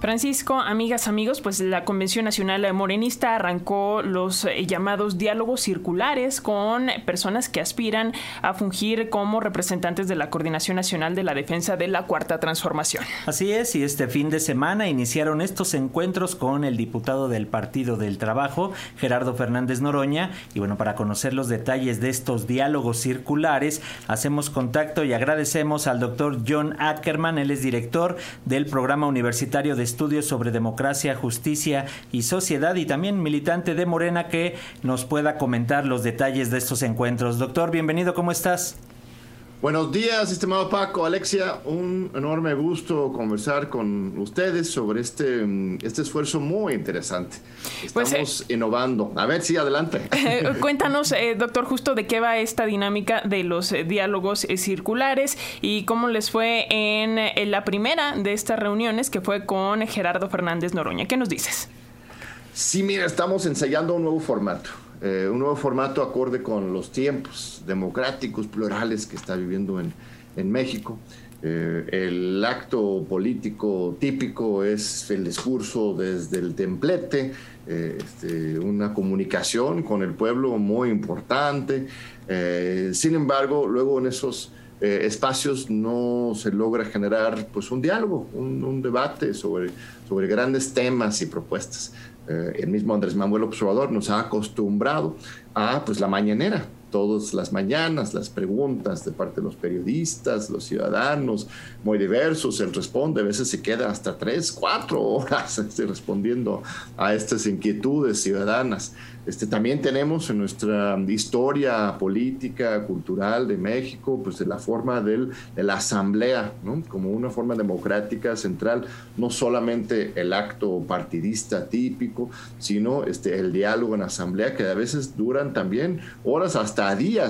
Francisco, amigas, amigos, pues la Convención Nacional Morenista arrancó los eh, llamados diálogos circulares con personas que aspiran a fungir como representantes de la Coordinación Nacional de la Defensa de la Cuarta Transformación. Así es, y este fin de semana iniciaron estos encuentros con el diputado del Partido del Trabajo, Gerardo Fernández Noroña, y bueno, para conocer los detalles de estos diálogos circulares, hacemos contacto y agradecemos al doctor John Ackerman, él es director del Programa Universitario de estudios sobre democracia, justicia y sociedad y también militante de Morena que nos pueda comentar los detalles de estos encuentros. Doctor, bienvenido, ¿cómo estás? Buenos días, estimado Paco, Alexia, un enorme gusto conversar con ustedes sobre este, este esfuerzo muy interesante. Pues, Estamos eh, innovando. A ver, sí, adelante. cuéntanos, eh, doctor, justo de qué va esta dinámica de los eh, diálogos circulares y cómo les fue en, en la primera de estas reuniones que fue con Gerardo Fernández Noroña. ¿Qué nos dices? Sí, mira, estamos ensayando un nuevo formato. Eh, un nuevo formato acorde con los tiempos democráticos, plurales que está viviendo en, en México. Eh, el acto político típico es el discurso desde el templete, eh, este, una comunicación con el pueblo muy importante. sin embargo, luego en esos espacios no se logra generar pues, un diálogo, un, un debate sobre, sobre grandes temas y propuestas. Eh, el mismo Andrés Manuel Observador nos ha acostumbrado a pues la mañanera, todas las mañanas, las preguntas de parte de los periodistas, los ciudadanos, muy diversos, él responde, a veces se queda hasta tres, cuatro horas este, respondiendo a estas inquietudes ciudadanas. Este, también tenemos en nuestra historia política, cultural de México, pues la forma del, de la asamblea, ¿no? como una forma democrática central, no solamente el acto partidista típico, sino este, el diálogo en asamblea, que a veces duran también horas hasta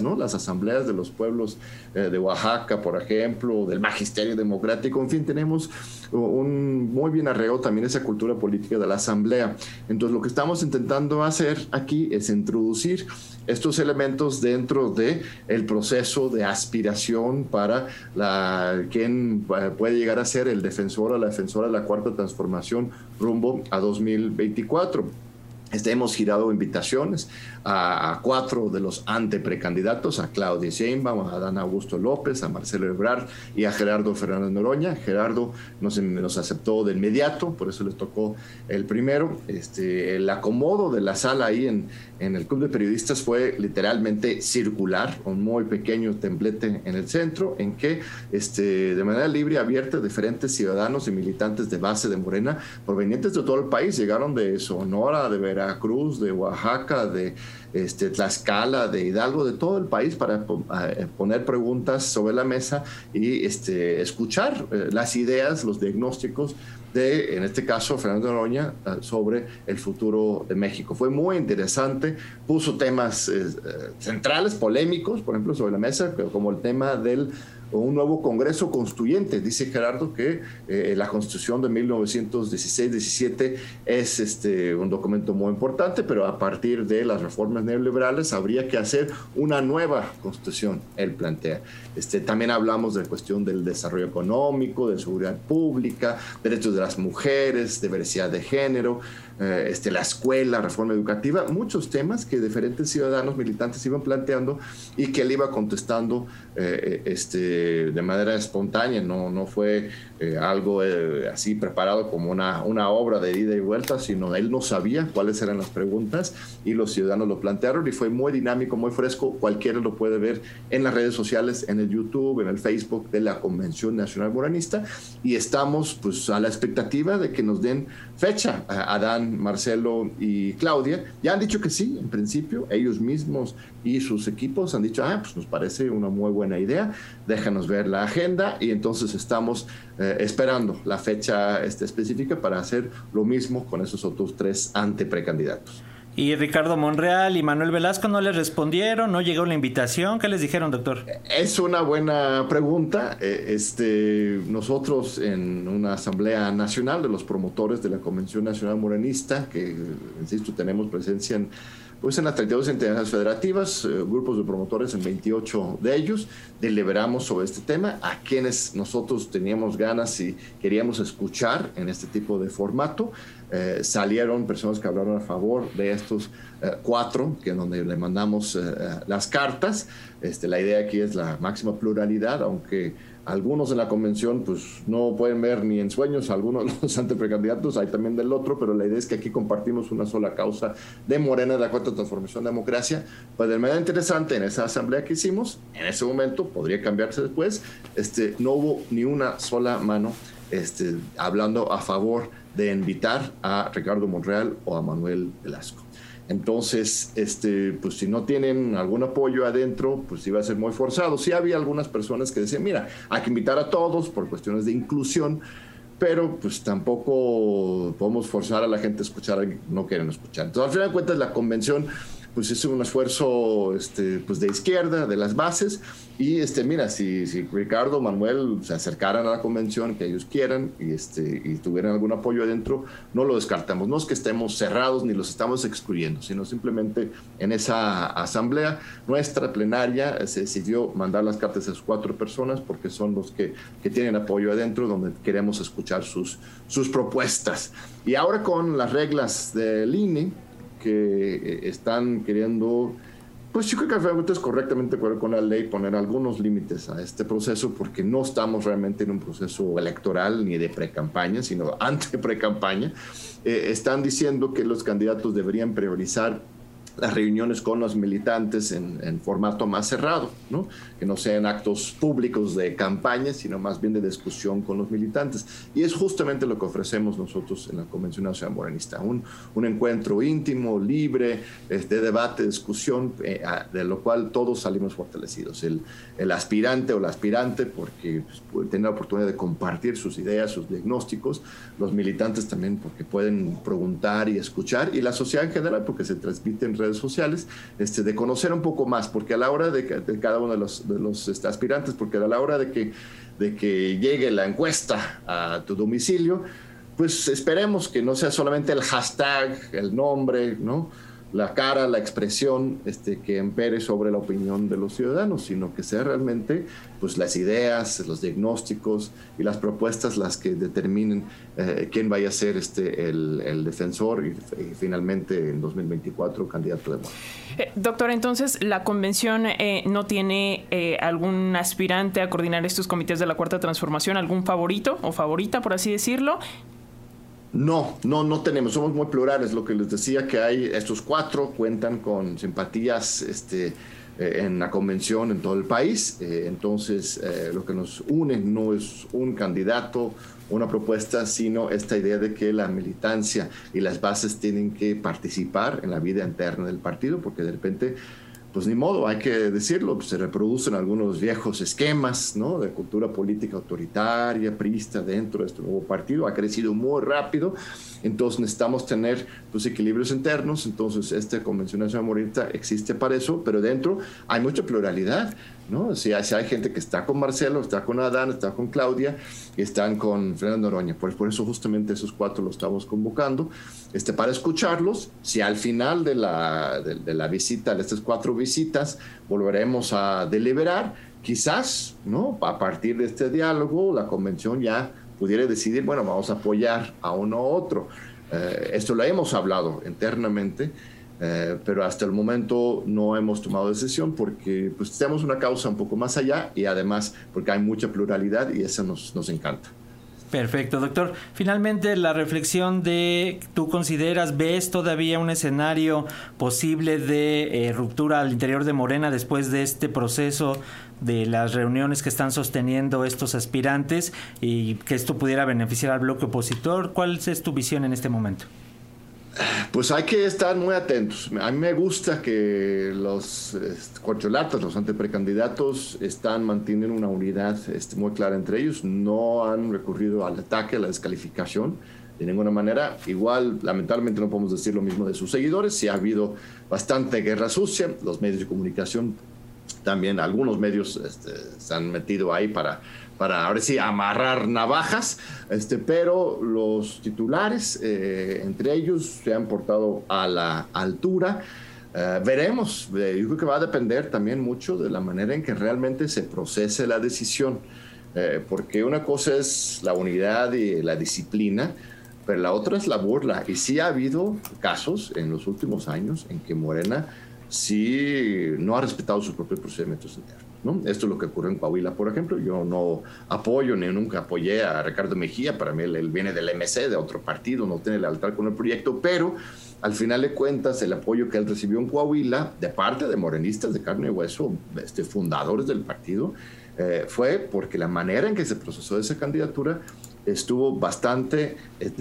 ¿no? las asambleas de los pueblos eh, de Oaxaca, por ejemplo, del magisterio democrático, en fin, tenemos un muy bien arreglado también esa cultura política de la asamblea. Entonces, lo que estamos intentando hacer aquí es introducir estos elementos dentro de el proceso de aspiración para la, quien puede llegar a ser el defensor o la defensora de la cuarta transformación rumbo a 2024. Este, hemos girado invitaciones a, cuatro de los anteprecandidatos, a Claudia Sheinbaum, a Dan Augusto López, a Marcelo Ebrard y a Gerardo Fernández Noroña. Gerardo nos, nos aceptó de inmediato, por eso les tocó el primero. Este, el acomodo de la sala ahí en, el Club de Periodistas fue literalmente circular, un muy pequeño templete en el centro, en que este, de manera libre y abierta diferentes ciudadanos y militantes de base de Morena, provenientes de todo el país, llegaron de Sonora, de Veracruz, de Oaxaca, de este, Tlaxcala, de Hidalgo, de todo el país para eh, poner preguntas sobre la mesa y este, escuchar eh, las ideas, los diagnósticos de, en este caso, Fernando Noroña, eh, sobre el futuro de México. Fue muy interesante, puso temas centrales, polémicos, por ejemplo, sobre la mesa, como el tema del un nuevo Congreso Constituyente. Dice Gerardo que eh, la Constitución de 1916-17 es este, un documento muy importante, pero a partir de las reformas neoliberales habría que hacer una nueva Constitución, él plantea. Este, también hablamos de la cuestión del desarrollo económico, de seguridad pública, derechos de las mujeres, diversidad de género. Eh, este, la escuela, reforma educativa, muchos temas que diferentes ciudadanos militantes iban planteando y que él iba contestando eh, este, de manera espontánea, no, no fue eh, algo así preparado como una, una obra de ida y vuelta, sino él no sabía cuáles eran las preguntas y los ciudadanos lo plantearon y fue muy dinámico, muy fresco, cualquiera lo puede ver en las redes sociales, en el YouTube, en el Facebook de la Convención Nacional Moranista y estamos pues a la expectativa de que nos den fecha a Marcelo y Claudia, ya han dicho que sí, en principio, ellos mismos y sus equipos han dicho, ah, pues nos parece una muy buena idea, déjanos ver la agenda y entonces estamos eh, esperando la fecha este, específica para hacer lo mismo con esos otros tres anteprecandidatos. Y Ricardo Monreal y Manuel Velasco no les respondieron, no llegó la invitación. ¿Qué les dijeron, doctor? Es una buena pregunta. Eh, este, nosotros en una asamblea nacional de los promotores de la Convención Nacional Morenista, que insisto tenemos presencia en pues en las 32 entidades federativas, eh, grupos de promotores en 28 de ellos, deliberamos sobre este tema, a quienes nosotros teníamos ganas y queríamos escuchar en este tipo de formato. Eh, salieron personas que hablaron a favor de estos eh, cuatro, que donde le mandamos las cartas. Este, la idea aquí es la máxima pluralidad, aunque algunos en la convención pues no pueden ver ni en sueños algunos de los anteprecandidatos, hay también del otro, pero la idea es que aquí compartimos una sola causa de Morena de la Cuarta Transformación de Democracia. Pues de manera interesante en esa asamblea que hicimos, en ese momento, podría cambiarse después, este, no hubo ni una sola mano este, hablando a favor de invitar a Ricardo Monreal o a Manuel Velasco. Entonces, este, pues si no tienen algún apoyo adentro, pues iba a ser muy forzado. Sí había algunas personas que decían, mira, hay que invitar a todos por cuestiones de inclusión, pero pues tampoco podemos forzar a la gente a escuchar a que no quieren escuchar. Entonces, al final de cuentas, la convención pues es un esfuerzo este, pues de izquierda, de las bases, y este, mira, si, si Ricardo, Manuel se acercaran a la convención que ellos quieran y, este, y tuvieran algún apoyo adentro, no lo descartamos. No es que estemos cerrados ni los estamos excluyendo, sino simplemente en esa asamblea nuestra plenaria se decidió mandar las cartas a esas cuatro personas porque son los que, que tienen apoyo adentro, donde queremos escuchar sus, sus propuestas. Y ahora con las reglas del INE, que eh, están queriendo, pues yo creo que es correctamente acuerdo con la ley poner algunos límites a este proceso porque no estamos realmente en un proceso electoral ni de pre-campaña, sino ante pre-campaña. Eh, están diciendo que los candidatos deberían priorizar las reuniones con los militantes en, formato más cerrado, ¿no? que no sean actos públicos de campaña, sino más bien de discusión con los militantes. Y es justamente lo que ofrecemos nosotros en la Convención Nacional Morenista, un, un encuentro íntimo, libre, de debate, discusión, eh, de lo cual todos salimos fortalecidos. El, el aspirante o la aspirante, porque pues, puede tener la oportunidad de compartir sus ideas, sus diagnósticos, los militantes también porque pueden preguntar y escuchar, y la sociedad en general porque se transmiten redes sociales, este, de conocer un poco más, porque a la hora de, cada uno de los, este, aspirantes, porque a la hora de que, de que llegue la encuesta a tu domicilio, pues esperemos que no sea solamente el hashtag, el nombre, ¿no? La cara, la expresión este, que empere sobre la opinión de los ciudadanos, sino que sea realmente pues, las ideas, los diagnósticos y las propuestas las que determinen eh, quién vaya a ser este, el, defensor y, finalmente en 2024 candidato de Morena. Eh, doctor, entonces, ¿la convención eh, no tiene algún aspirante a coordinar estos comités de la Cuarta Transformación, algún favorito o favorita, por así decirlo? No, no, no tenemos, somos muy plurales. Lo que les decía que hay, estos cuatro cuentan con simpatías este, eh, en la convención en todo el país. Eh, entonces, eh, lo que nos une no es un candidato, una propuesta, sino esta idea de que la militancia y las bases tienen que participar en la vida interna del partido, porque de repente pues ni modo, hay que decirlo, pues se reproducen algunos viejos esquemas ¿no? de cultura política autoritaria, prista dentro de este nuevo partido, ha crecido muy rápido, entonces necesitamos tener pues, equilibrios internos, entonces esta Convención Nacional Morita existe para eso, pero dentro hay mucha pluralidad, ¿no? Si hay, si hay, gente que está con Marcelo, está con Adán, está con Claudia, están con Fernando Noroña. Por, por eso justamente esos cuatro los estamos convocando, este, para escucharlos. Si al final de la, de, la visita, de estas cuatro visitas, volveremos a deliberar, quizás, ¿no? A partir de este diálogo, la convención ya pudiera decidir, bueno, vamos a apoyar a uno u otro. Eh, esto lo hemos hablado internamente eh, pero hasta el momento no hemos tomado decisión porque pues tenemos una causa un poco más allá y además porque hay mucha pluralidad y eso nos, nos encanta. Perfecto, doctor. Finalmente, la reflexión de, ¿tú consideras, ves todavía un escenario posible de eh, ruptura al interior de Morena después de este proceso de las reuniones que están sosteniendo estos aspirantes y que esto pudiera beneficiar al bloque opositor? ¿Cuál es tu visión en este momento? Pues hay que estar muy atentos. A mí me gusta que los este, corcholatas, los anteprecandidatos, están manteniendo una unidad este, muy clara entre ellos. No han recurrido al ataque, a la descalificación de ninguna manera. Igual, lamentablemente, no podemos decir lo mismo de sus seguidores. Sí ha habido bastante guerra sucia. Los medios de comunicación también, algunos medios este, se han metido ahí para para ahora sí amarrar navajas, este, pero los titulares, eh, entre ellos, se han portado a la altura. Eh, veremos, eh, yo creo que va a depender también mucho de la manera en que realmente se procese la decisión, porque una cosa es la unidad y la disciplina, pero la otra es la burla. Y sí ha habido casos en los últimos años en que Morena sí no ha respetado sus propios procedimientos internos. Esto es lo que ocurrió en Coahuila, por ejemplo. Yo no apoyo ni nunca apoyé a Ricardo Mejía. Para mí él, viene del MC, de otro partido, no tiene lealtad con el proyecto, pero al final de cuentas el apoyo que él recibió en Coahuila de parte de morenistas de carne y hueso, este, fundadores del partido, eh, fue porque la manera en que se procesó esa candidatura estuvo bastante eh.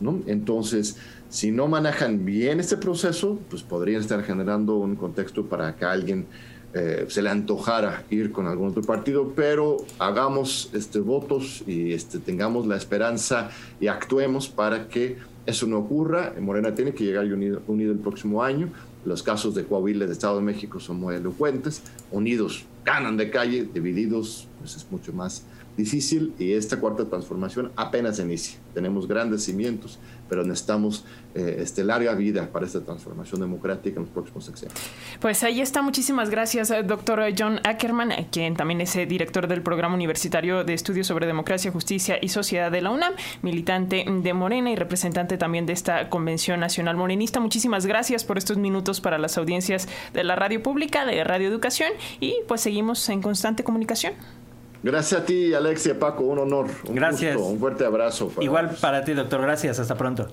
¿no? Entonces, si no manejan bien este proceso, pues podrían estar generando un contexto para que alguien eh, se le antojara ir con algún otro partido, pero hagamos este, votos y este, tengamos la esperanza y actuemos para que eso no ocurra. Morena tiene que llegar unido, unido el próximo año. Los casos de Coahuila de Estado de México son muy elocuentes. Unidos ganan de calle, divididos pues es mucho más difícil y esta cuarta transformación apenas inicia. Tenemos grandes cimientos, pero necesitamos eh, este, larga vida para esta transformación democrática en los próximos sexenios. Pues ahí está. Muchísimas gracias, eh, doctor John Ackerman, quien también es eh, director del Programa Universitario de Estudios sobre Democracia, Justicia y Sociedad de la UNAM, militante de Morena y representante también de esta Convención Nacional Morenista. Muchísimas gracias por estos minutos para las audiencias de la radio pública, de Radio Educación y pues seguimos en constante comunicación. Gracias a ti, Alexia, Paco, un honor. Un Gracias. un fuerte abrazo. Igual para ti, doctor. Gracias. Hasta pronto.